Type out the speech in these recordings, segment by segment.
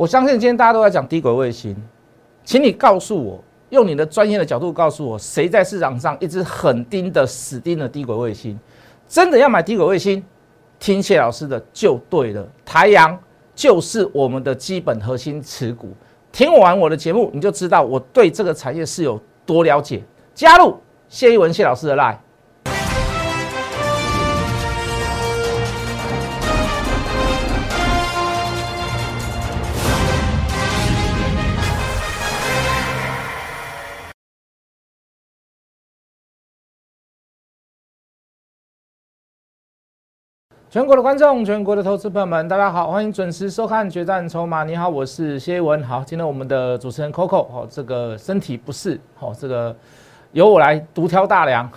我相信今天大家都在讲低轨卫星，请你告诉我，用你的专业的角度告诉我，谁在市场上一直狠盯的死盯的低轨卫星？真的要买低轨卫星，听谢老师的就对了。台阳就是我们的基本核心持股。听完我的节目，你就知道我对这个产业是有多了解。加入谢一文谢老师的 line。全国的观众，全国的投资朋友们，大家好，欢迎准时收看《决战筹码》。你好，我是谢文。好，今天我们的主持人 Coco，好，这个身体不适，好，这个由我来独挑大梁。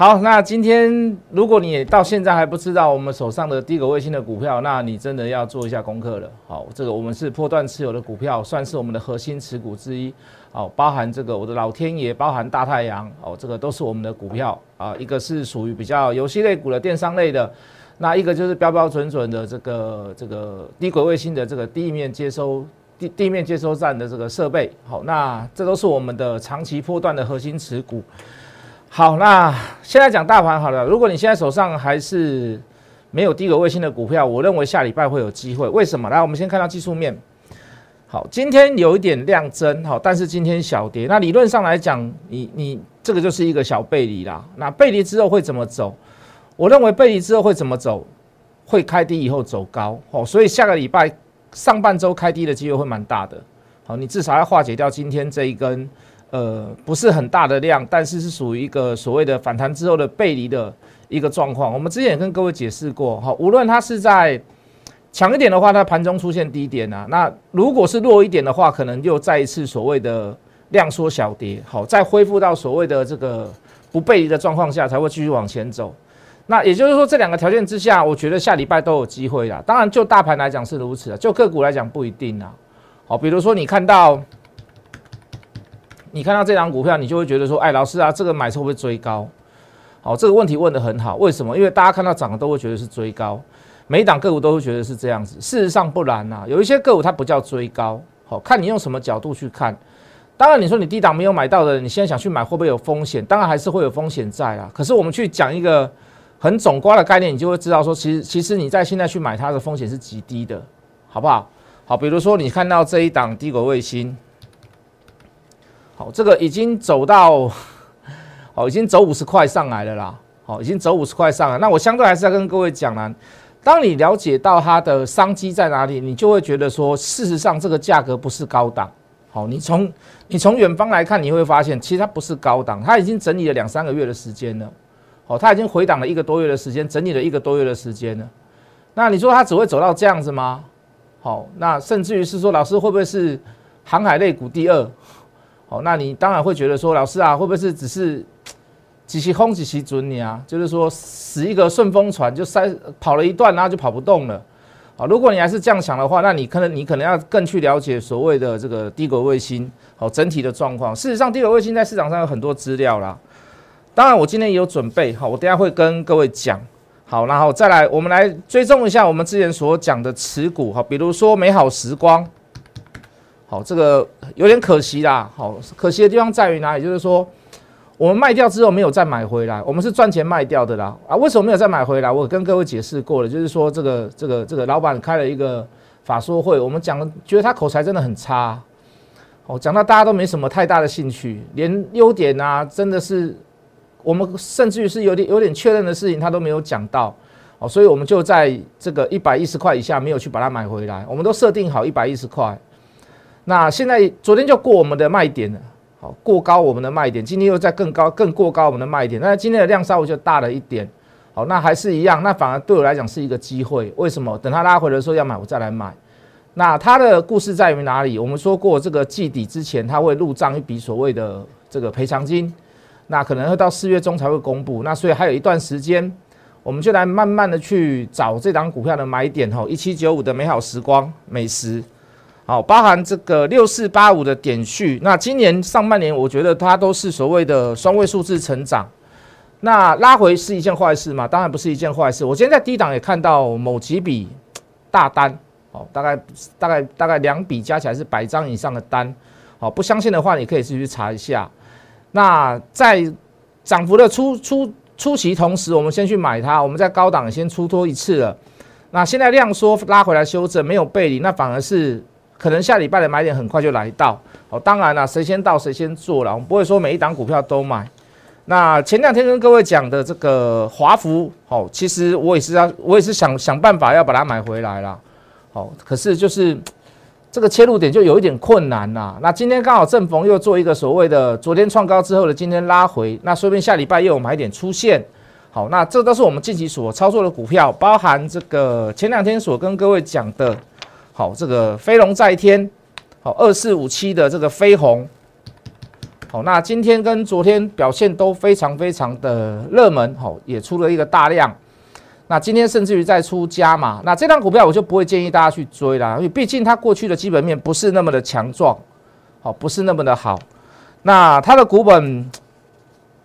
好，那今天如果你到现在还不知道我们手上的低轨卫星的股票，那你真的要做一下功课了。好，这个我们是破断持有的股票，算是我们的核心持股之一。哦，包含这个我的老天爷，包含大太阳，哦，这个都是我们的股票啊。一个是属于比较游戏类股的电商类的，那一个就是标标准准的这个这个低轨卫星的这个地面接收地地面接收站的这个设备。好，那这都是我们的长期破断的核心持股。好，那现在讲大盘好了。如果你现在手上还是没有低轨卫星的股票，我认为下礼拜会有机会。为什么？来，我们先看到技术面。好，今天有一点量增，好，但是今天小跌。那理论上来讲，你你这个就是一个小背离啦。那背离之后会怎么走？我认为背离之后会怎么走？会开低以后走高，哦，所以下个礼拜上半周开低的机会会蛮大的。好，你至少要化解掉今天这一根，呃，不是很大的量，但是是属于一个所谓的反弹之后的背离的一个状况。我们之前也跟各位解释过，好，无论它是在。强一点的话，它盘中出现低点啊，那如果是弱一点的话，可能又再一次所谓的量缩小跌，好，再恢复到所谓的这个不背离的状况下，才会继续往前走。那也就是说，这两个条件之下，我觉得下礼拜都有机会啦。当然，就大盘来讲是如此啊，就个股来讲不一定啊。好，比如说你看到你看到这张股票，你就会觉得说，哎，老师啊，这个买会不会追高？好，这个问题问得很好，为什么？因为大家看到涨的都会觉得是追高。每一档个股都会觉得是这样子，事实上不然呐。有一些个股它不叫追高，好看你用什么角度去看。当然你说你低档没有买到的，你现在想去买会不会有风险？当然还是会有风险在啊。可是我们去讲一个很总瓜的概念，你就会知道说，其实其实你在现在去买它的风险是极低的，好不好？好，比如说你看到这一档低轨卫星，好，这个已经走到，好，已经走五十块上来了啦，好，已经走五十块上来。那我相对还是要跟各位讲啦。当你了解到它的商机在哪里，你就会觉得说，事实上这个价格不是高档。好，你从你从远方来看，你会发现其实它不是高档，它已经整理了两三个月的时间了。好，它已经回档了一个多月的时间，整理了一个多月的时间了。那你说它只会走到这样子吗？好，那甚至于是说，老师会不会是航海类股第二？好，那你当然会觉得说，老师啊，会不会是只是？几期轰几期准你啊，就是说死一个顺风船就塞跑了一段，然后就跑不动了。好，如果你还是这样想的话，那你可能你可能要更去了解所谓的这个低轨卫星好整体的状况。事实上，低轨卫星在市场上有很多资料啦。当然，我今天也有准备好，我等下会跟各位讲。好，然后再来，我们来追踪一下我们之前所讲的持股。好，比如说美好时光。好，这个有点可惜啦。好，可惜的地方在于哪里？就是说。我们卖掉之后没有再买回来，我们是赚钱卖掉的啦啊！为什么没有再买回来？我跟各位解释过了，就是说这个这个这个老板开了一个法说会，我们讲觉得他口才真的很差，哦，讲到大家都没什么太大的兴趣，连优点啊，真的是我们甚至于是有点有点确认的事情他都没有讲到，哦，所以我们就在这个一百一十块以下没有去把它买回来，我们都设定好一百一十块，那现在昨天就过我们的卖点了。好，过高我们的卖点，今天又在更高、更过高我们的卖点，那今天的量稍微就大了一点。好，那还是一样，那反而对我来讲是一个机会。为什么？等它拉回的时候要买，我再来买。那它的故事在于哪里？我们说过，这个季底之前，它会入账一笔所谓的这个赔偿金，那可能会到四月中才会公布。那所以还有一段时间，我们就来慢慢的去找这档股票的买点。吼，一七九五的美好时光美食。好，包含这个六四八五的点序，那今年上半年我觉得它都是所谓的双位数字成长，那拉回是一件坏事吗？当然不是一件坏事。我今天在低档也看到某几笔大单，哦，大概大概大概两笔加起来是百张以上的单，好，不相信的话，你可以自己去查一下。那在涨幅的初初初期同时，我们先去买它，我们在高档先出脱一次了。那现在量缩拉回来修正，没有背离，那反而是可能下礼拜的买点很快就来到。哦，当然了，谁先到谁先做了，我们不会说每一档股票都买。那前两天跟各位讲的这个华孚，好，其实我也是要，我也是想想办法要把它买回来了。好，可是就是这个切入点就有一点困难啦。那今天刚好正逢又做一个所谓的昨天创高之后的今天拉回，那说不定下礼拜又有买点出现。好，那这都是我们近期所操作的股票，包含这个前两天所跟各位讲的，好，这个飞龙在天，好，二四五七的这个飞鸿，好，那今天跟昨天表现都非常非常的热门，好，也出了一个大量。那今天甚至于再出加嘛，那这张股票我就不会建议大家去追啦，因为毕竟它过去的基本面不是那么的强壮，好，不是那么的好。那它的股本，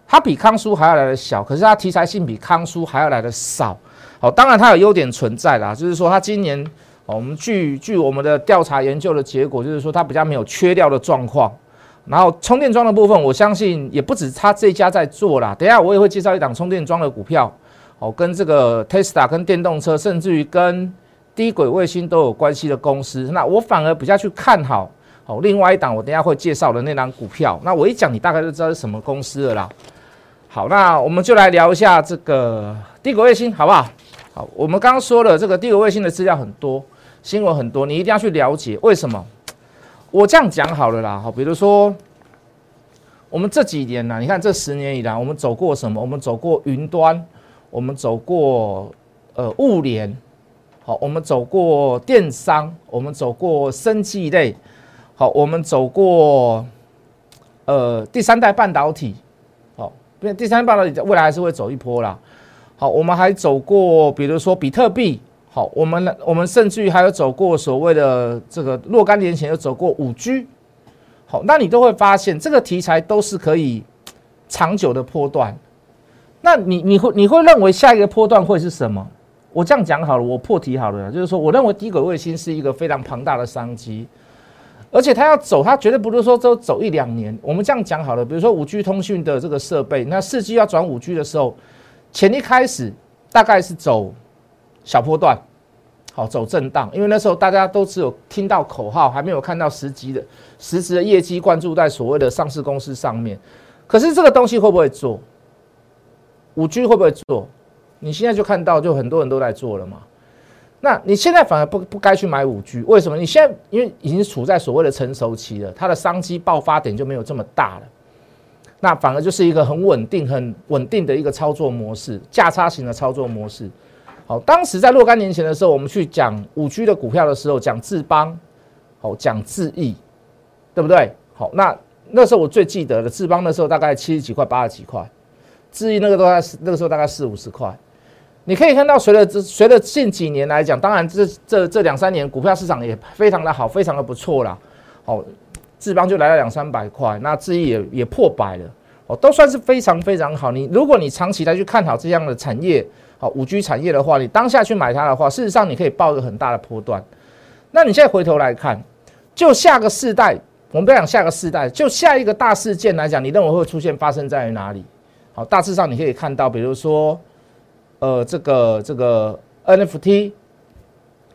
它比康叔还要来的小，可是它题材性比康叔还要来的少。好，当然它有优点存在啦，就是说它今年，哦我们据据我们的调查研究的结果，就是说它比较没有缺料的状况。然后充电桩的部分，我相信也不止它这家在做啦。等下我也会介绍一档充电桩的股票。哦，跟这个 Tesla、跟电动车，甚至于跟低轨卫星都有关系的公司，那我反而比较去看好。哦，另外一档我等下会介绍的那档股票，那我一讲你大概就知道是什么公司了啦。好，那我们就来聊一下这个低轨卫星，好不好？好，我们刚刚说了这个低轨卫星的资料很多，新闻很多，你一定要去了解为什么。我这样讲好了啦，好，比如说我们这几年呢，你看这十年以来，我们走过什么？我们走过云端。我们走过呃物联，好，我们走过电商，我们走过生技类，好，我们走过呃第三代半导体，好，因为第三代半导体未来还是会走一波啦。好，我们还走过，比如说比特币，好，我们我们甚至于还有走过所谓的这个若干年前有走过五 G，好，那你都会发现这个题材都是可以长久的波段。那你你会你会认为下一个波段会是什么？我这样讲好了，我破题好了，就是说，我认为低轨卫星是一个非常庞大的商机，而且它要走，它绝对不是说都走一两年。我们这样讲好了，比如说五 G 通讯的这个设备，那四 G 要转五 G 的时候，前一开始大概是走小波段，好走震荡，因为那时候大家都只有听到口号，还没有看到实际的实质的业绩灌注在所谓的上市公司上面。可是这个东西会不会做？五 G 会不会做？你现在就看到，就很多人都在做了嘛。那你现在反而不不该去买五 G，为什么？你现在因为已经处在所谓的成熟期了，它的商机爆发点就没有这么大了。那反而就是一个很稳定、很稳定的一个操作模式，价差型的操作模式。好，当时在若干年前的时候，我们去讲五 G 的股票的时候，讲智邦，好讲智毅，对不对？好，那那时候我最记得的智邦，那时候大概七十几块、八十几块。至于那个都在那个时候大概四五十块，你可以看到，随着这随着近几年来讲，当然这这这两三年股票市场也非常的好，非常的不错啦。好，智邦就来了两三百块，那智毅也也破百了，哦，都算是非常非常好。你如果你长期来去看好这样的产业，好五 G 产业的话，你当下去买它的话，事实上你可以报一个很大的波段。那你现在回头来看，就下个世代，我们不要讲下个世代，就下一个大事件来讲，你认为会出现发生在于哪里？好，大致上你可以看到，比如说，呃，这个这个 NFT，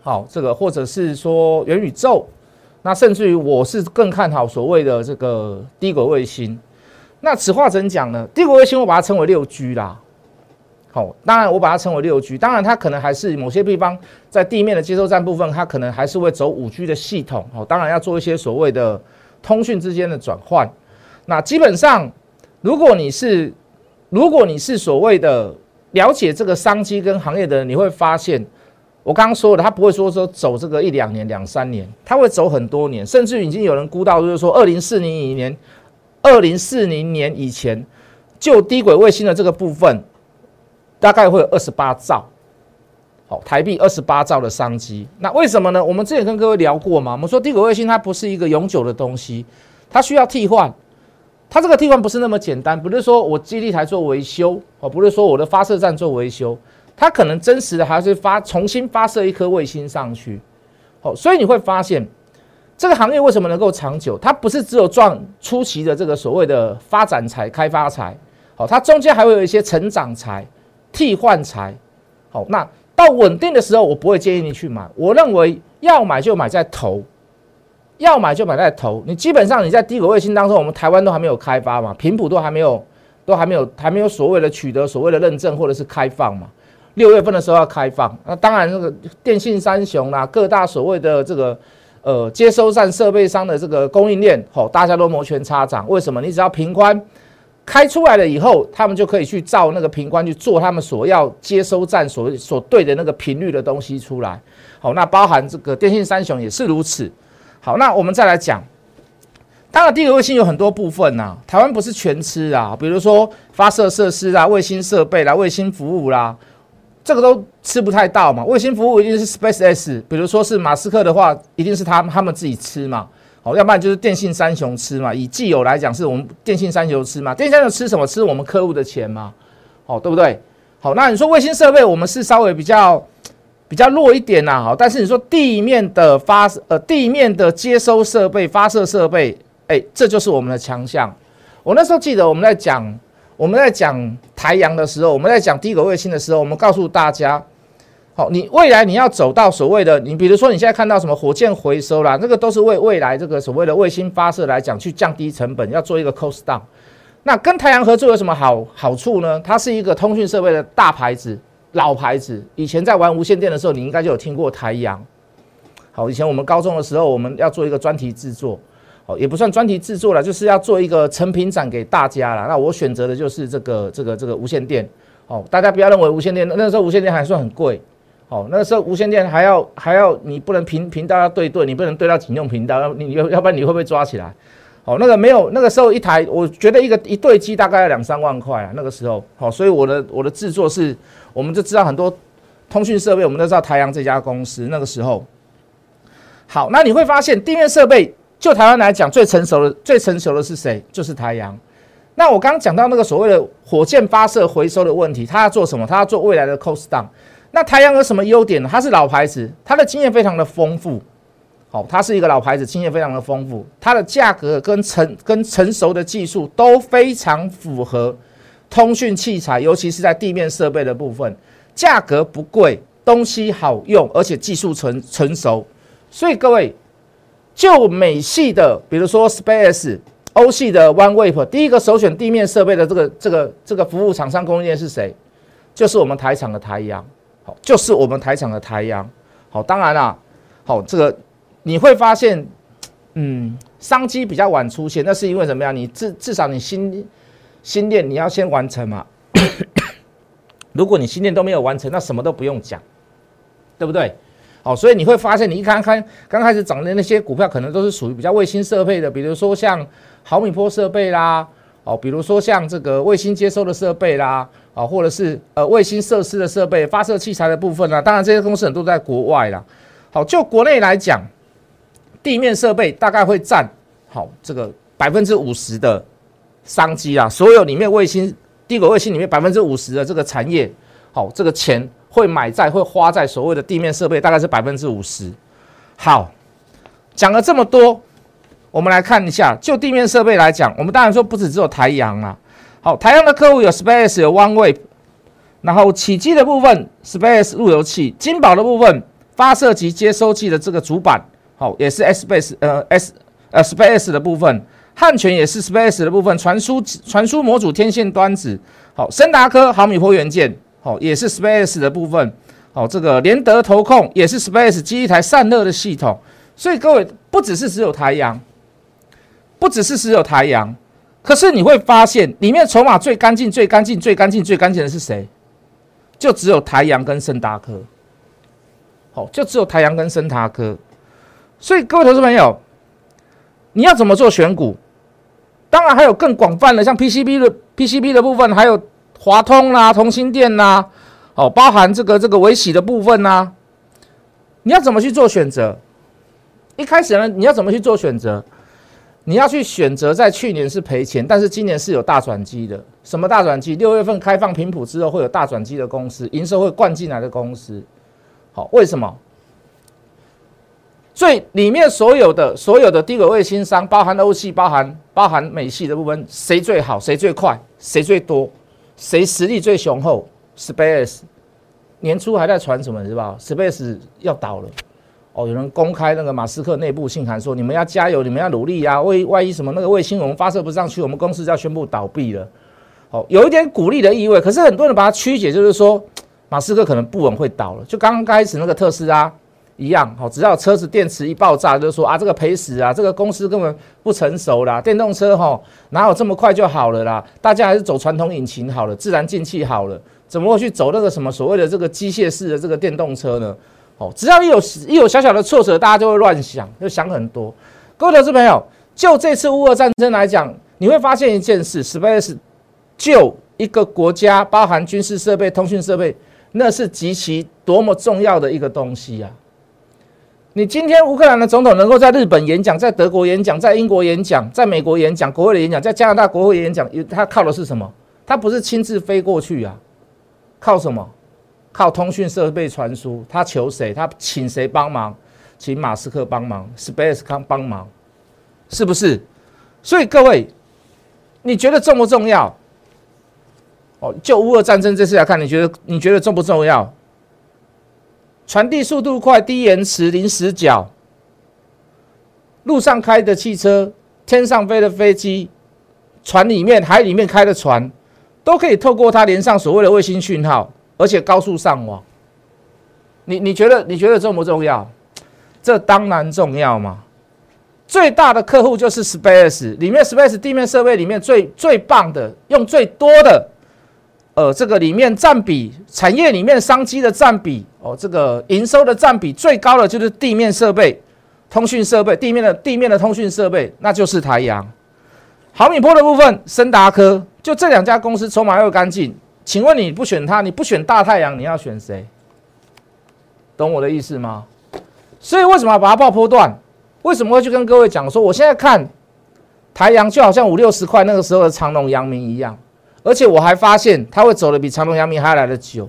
好，这个或者是说元宇宙，那甚至于我是更看好所谓的这个低轨卫星。那此话怎讲呢？低轨卫星我把它称为六 G 啦。好，当然我把它称为六 G，当然它可能还是某些地方在地面的接收站部分，它可能还是会走五 G 的系统。好，当然要做一些所谓的通讯之间的转换。那基本上，如果你是如果你是所谓的了解这个商机跟行业的人，你会发现，我刚刚说的，他不会说说走这个一两年、两三年，他会走很多年，甚至已经有人估到，就是说二零四零年、二零四零年以前，就低轨卫星的这个部分，大概会有二十八兆，好，台币二十八兆的商机。那为什么呢？我们之前跟各位聊过嘛，我们说低轨卫星它不是一个永久的东西，它需要替换。它这个替换不是那么简单，不是说我基地台做维修哦，不是说我的发射站做维修，它可能真实的还是发重新发射一颗卫星上去，好，所以你会发现这个行业为什么能够长久？它不是只有赚初期的这个所谓的发展财、开发财，好，它中间还会有一些成长财、替换材。好，那到稳定的时候，我不会建议你去买。我认为要买就买在头，要买就买在头。你基本上你在低轨卫星当中，我们台湾都还没有开发嘛，频谱都还没有。都还没有，还没有所谓的取得所谓的认证或者是开放嘛？六月份的时候要开放，那当然这个电信三雄啦，各大所谓的这个呃接收站设备商的这个供应链，吼，大家都摩拳擦掌。为什么？你只要频宽开出来了以后，他们就可以去照那个频宽去做他们所要接收站所所对的那个频率的东西出来。好，那包含这个电信三雄也是如此。好，那我们再来讲。当然，低轨卫星有很多部分呐，台湾不是全吃啊。比如说发射设施啦、卫星设备啦、卫星服务啦，这个都吃不太到嘛。卫星服务一定是 Space X，比如说是马斯克的话，一定是他他们自己吃嘛。好，要不然就是电信三雄吃嘛。以既有来讲，是我们电信三雄吃嘛。电信三雄吃什么？吃我们客户的钱嘛。好，对不对？好，那你说卫星设备，我们是稍微比较比较弱一点呐。好，但是你说地面的发呃地面的接收设备、发射设备。哎，这就是我们的强项。我那时候记得我们在讲我们在讲台阳的时候，我们在讲低轨卫星的时候，我们告诉大家，好，你未来你要走到所谓的，你比如说你现在看到什么火箭回收啦，那个都是为未来这个所谓的卫星发射来讲，去降低成本，要做一个 cost down。那跟台阳合作有什么好好处呢？它是一个通讯设备的大牌子、老牌子，以前在玩无线电的时候，你应该就有听过台阳。好，以前我们高中的时候，我们要做一个专题制作。哦也不算专题制作了，就是要做一个成品展给大家了。那我选择的就是这个这个这个无线电。哦，大家不要认为无线电那时候无线电还算很贵。哦，那个时候无线电还要还要你不能频频道要对对，你不能对到警用频道，要你要要不然你会不会抓起来？哦，那个没有那个时候一台，我觉得一个一对机大概要两三万块啊。那个时候，好，所以我的我的制作是，我们就知道很多通讯设备，我们都知道台阳这家公司。那个时候，好，那你会发现地面设备。就台湾来讲，最成熟的、最成熟的是谁？就是台阳。那我刚刚讲到那个所谓的火箭发射回收的问题，他要做什么？他要做未来的 cost down。那台阳有什么优点呢？它是老牌子，它的经验非常的丰富。好，它是一个老牌子，经验非常的丰富。它的价格跟成跟成熟的技术都非常符合通讯器材，尤其是在地面设备的部分，价格不贵，东西好用，而且技术成成熟。所以各位。就美系的，比如说 Space，欧系的 OneWave，第一个首选地面设备的这个这个这个服务厂商供应链是谁？就是我们台厂的台阳，好，就是我们台厂的台阳，好，当然啦，好，这个你会发现，嗯，商机比较晚出现，那是因为怎么样？你至至少你新新店你要先完成嘛，如果你新店都没有完成，那什么都不用讲，对不对？好，所以你会发现，你一看看刚开始涨的那些股票，可能都是属于比较卫星设备的，比如说像毫米波设备啦，哦，比如说像这个卫星接收的设备啦，啊，或者是呃卫星设施的设备、发射器材的部分啦。当然，这些公司很多都在国外啦。好，就国内来讲，地面设备大概会占好这个百分之五十的商机啊，所有里面卫星、低轨卫星里面百分之五十的这个产业，好，这个钱。会买在会花在所谓的地面设备，大概是百分之五十。好，讲了这么多，我们来看一下，就地面设备来讲，我们当然说不止只有台阳啊。好，台阳的客户有 Space 有 OneWeb，然后起机的部分 Space 路由器，金宝的部分发射及接收器的这个主板，好，也是 Space 呃 S 呃 Space 的部分，汉泉也是 Space 的部分，传输传输模组天线端子，好，森达科毫米波元件。好，也是 Space 的部分。好，这个联德投控也是 Space 机一台散热的系统。所以各位不只是只有台阳，不只是只有台阳，可是你会发现里面筹码最干净、最干净、最干净、最干净的是谁？就只有台阳跟森达科。好，就只有台阳跟森达科。所以各位投资朋友，你要怎么做选股？当然还有更广泛的，像 PCB 的 PCB 的部分，还有。华通啦，同心电呐，哦，包含这个这个维喜的部分呐，你要怎么去做选择？一开始呢，你要怎么去做选择？你要去选择在去年是赔钱，但是今年是有大转机的。什么大转机？六月份开放频谱之后会有大转机的公司，营收会灌进来的公司。好，为什么？所以里面所有的所有的低轨卫星商，包含欧系、包含包含美系的部分，谁最好？谁最快？谁最多？谁实力最雄厚？Space 年初还在传什么，是吧？Space 要倒了。哦，有人公开那个马斯克内部信函说，你们要加油，你们要努力呀。万万一什么那个卫星我们发射不上去，我们公司就要宣布倒闭了。哦，有一点鼓励的意味。可是很多人把它曲解，就是说马斯克可能不稳会倒了。就刚刚开始那个特斯拉一样，好，只要车子电池一爆炸，就说啊这个赔死啊，这个公司根本不成熟啦。电动车哈哪有这么快就好了啦？大家还是走传统引擎好了，自然进气好了，怎么会去走那个什么所谓的这个机械式的这个电动车呢？哦，只要一有一有小小的挫折，大家就会乱想，就想很多。各位投资朋友，就这次乌俄战争来讲，你会发现一件事：Space 就一个国家，包含军事设备、通讯设备，那是极其多么重要的一个东西啊！你今天乌克兰的总统能够在日本演讲，在德国演讲，在英国演讲，在美国演讲，国会的演讲，在加拿大国会演讲，他靠的是什么？他不是亲自飞过去啊，靠什么？靠通讯设备传输，他求谁？他请谁帮忙？请马斯克帮忙，Space 康帮忙，是不是？所以各位，你觉得重不重要？哦，就乌俄战争这次来看，你觉得你觉得重不重要？传递速度快，低延迟，零死角，路上开的汽车，天上飞的飞机，船里面、海里面开的船，都可以透过它连上所谓的卫星讯号。而且高速上网，你你觉得你觉得重不重要？这当然重要嘛！最大的客户就是 Space，里面 Space 地面设备里面最最棒的，用最多的，呃，这个里面占比产业里面商机的占比哦，这个营收的占比最高的就是地面设备、通讯设备，地面的地面的通讯设备，那就是台阳。毫米波的部分，森达科，就这两家公司筹码又干净。请问你不选它，你不选大太阳，你要选谁？懂我的意思吗？所以为什么要把它爆波段？为什么会去跟各位讲说，我现在看台阳就好像五六十块那个时候的长隆、阳明一样，而且我还发现它会走的比长隆、阳明还来得久，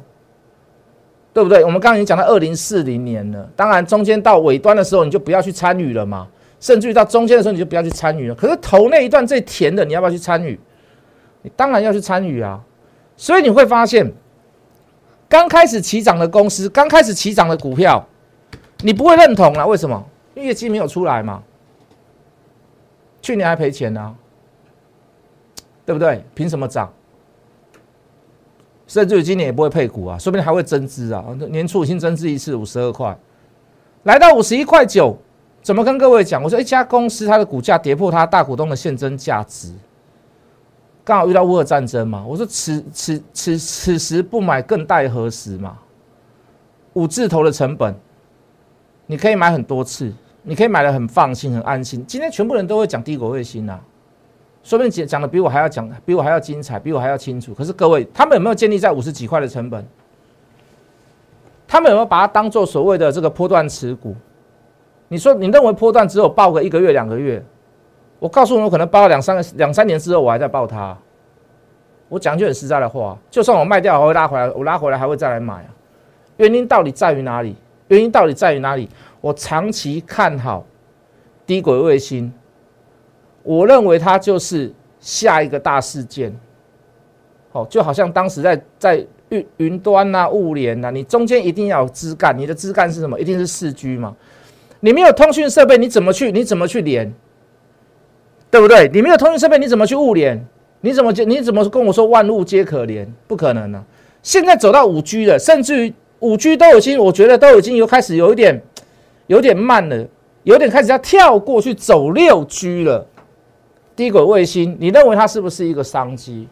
对不对？我们刚刚已经讲到二零四零年了，当然中间到尾端的时候你就不要去参与了嘛，甚至于到中间的时候你就不要去参与了。可是头那一段最甜的，你要不要去参与？你当然要去参与啊！所以你会发现，刚开始起涨的公司，刚开始起涨的股票，你不会认同啊？为什么？因为业绩没有出来嘛。去年还赔钱呢，对不对？凭什么涨？甚至于今年也不会配股啊，说不定还会增资啊。年初已经增资一次五十二块，来到五十一块九，怎么跟各位讲？我说一家公司它的股价跌破它大股东的现增价值。刚好遇到乌俄战争嘛，我说此此此此时不买更待何时嘛？五字头的成本，你可以买很多次，你可以买的很放心、很安心。今天全部人都会讲帝国卫星呐，说不定讲讲的比我还要讲，比我还要精彩，比我还要清楚。可是各位，他们有没有建立在五十几块的成本？他们有没有把它当做所谓的这个波段持股？你说你认为波段只有报个一个月、两个月？我告诉你，我可能报两三个两三年之后，我还在抱它。我讲句很实在的话，就算我卖掉，还会拉回来，我拉回来还会再来买。原因到底在于哪里？原因到底在于哪里？我长期看好低轨卫星，我认为它就是下一个大事件。哦，就好像当时在在云云端呐、物联呐，你中间一定要有枝干，你的枝干是什么？一定是四 G 嘛。你没有通讯设备，你怎么去？你怎么去连？对不对？你没有通讯设备，你怎么去物联？你怎么你怎么跟我说万物皆可连？不可能呢！现在走到五 G 了，甚至于五 G 都已经，我觉得都已经有开始有一点有点慢了，有点开始要跳过去走六 G 了。低轨卫星，你认为它是不是一个商机？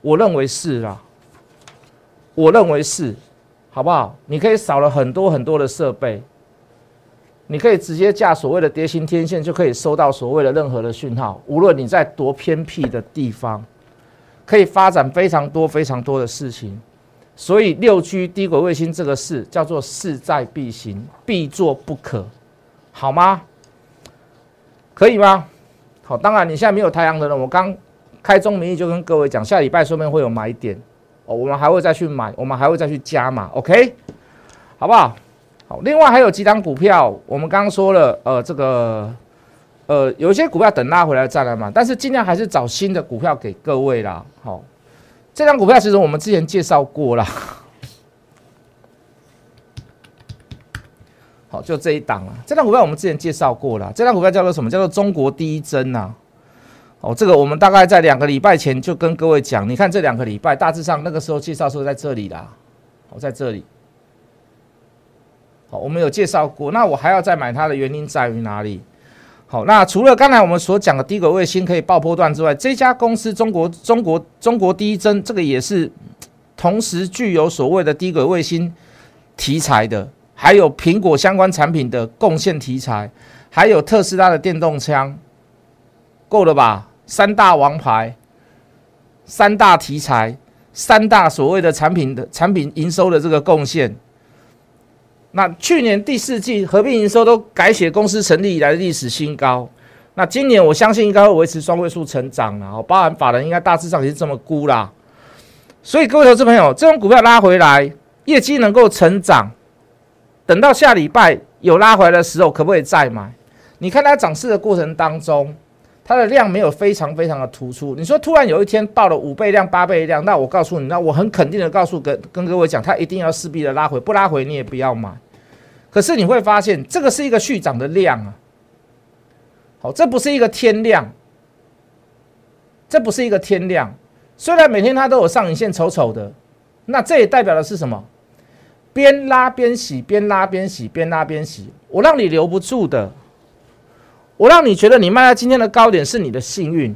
我认为是啦，我认为是，好不好？你可以少了很多很多的设备。你可以直接架所谓的碟形天线，就可以收到所谓的任何的讯号。无论你在多偏僻的地方，可以发展非常多非常多的事情。所以六 G 低轨卫星这个事叫做势在必行，必做不可，好吗？可以吗？好，当然你现在没有太阳能了。我刚开宗明义就跟各位讲，下礼拜说不定会有买点哦，我们还会再去买，我们还会再去加码，OK？好不好？好，另外还有几档股票，我们刚刚说了，呃，这个，呃，有些股票等拉回来再来嘛，但是尽量还是找新的股票给各位啦。好，这张股票其实我们之前介绍过了，好，就这一档啊，这张股票我们之前介绍过了，这张股票叫做什么？叫做中国第一针呐。哦，这个我们大概在两个礼拜前就跟各位讲，你看这两个礼拜大致上那个时候介绍说在这里啦，哦，在这里。我们有介绍过，那我还要再买它的原因在于哪里？好，那除了刚才我们所讲的低轨卫星可以爆破段之外，这家公司中国中国中国第一针这个也是同时具有所谓的低轨卫星题材的，还有苹果相关产品的贡献题材，还有特斯拉的电动枪，够了吧？三大王牌，三大题材，三大所谓的产品的产品营收的这个贡献。那去年第四季合并营收都改写公司成立以来的历史新高。那今年我相信应该会维持双位数成长了，包含法人应该大致上也是这么估啦。所以各位投资朋友，这种股票拉回来，业绩能够成长，等到下礼拜有拉回来的时候，可不可以再买？你看它涨势的过程当中，它的量没有非常非常的突出。你说突然有一天到了五倍量、八倍量，那我告诉你，那我很肯定的告诉跟跟各位讲，它一定要势必的拉回，不拉回你也不要买。可是你会发现，这个是一个续涨的量啊，好，这不是一个天量，这不是一个天量。虽然每天它都有上影线丑丑的，那这也代表的是什么？边拉边洗，边拉边洗，边拉边洗。我让你留不住的，我让你觉得你卖在今天的高点是你的幸运。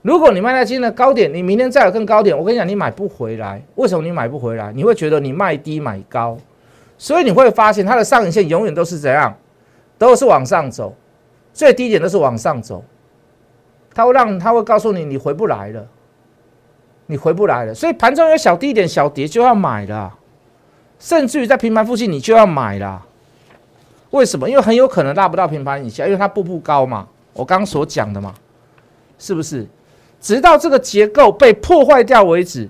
如果你卖在今天的高点，你明天再有更高点，我跟你讲，你买不回来。为什么你买不回来？你会觉得你卖低买高。所以你会发现，它的上影线永远都是怎样，都是往上走，最低点都是往上走。它会让，它会告诉你，你回不来了，你回不来了。所以盘中有小低点、小跌就要买了，甚至于在平盘附近你就要买了。为什么？因为很有可能拉不到平盘以下，因为它步步高嘛。我刚刚所讲的嘛，是不是？直到这个结构被破坏掉为止。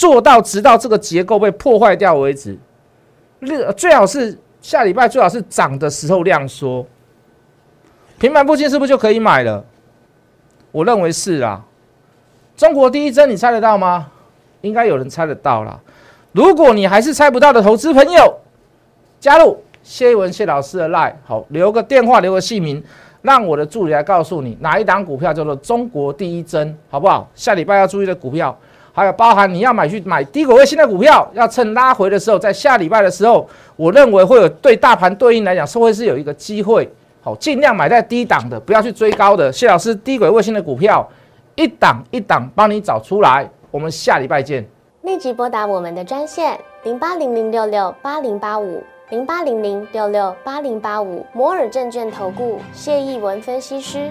做到直到这个结构被破坏掉为止，最最好是下礼拜最好是涨的时候量缩，平板附近是不是就可以买了？我认为是啊。中国第一针你猜得到吗？应该有人猜得到了。如果你还是猜不到的投资朋友，加入谢文谢老师的 line，好，留个电话，留个姓名，让我的助理来告诉你哪一档股票叫做中国第一针，好不好？下礼拜要注意的股票。还有包含你要买去买低轨卫星的股票，要趁拉回的时候，在下礼拜的时候，我认为会有对大盘对应来讲，是会是有一个机会，好，尽量买在低档的，不要去追高的。谢老师，低轨卫星的股票，一档一档帮你找出来。我们下礼拜见。立即拨打我们的专线零八零零六六八零八五零八零零六六八零八五摩尔证券投顾谢义文分析师。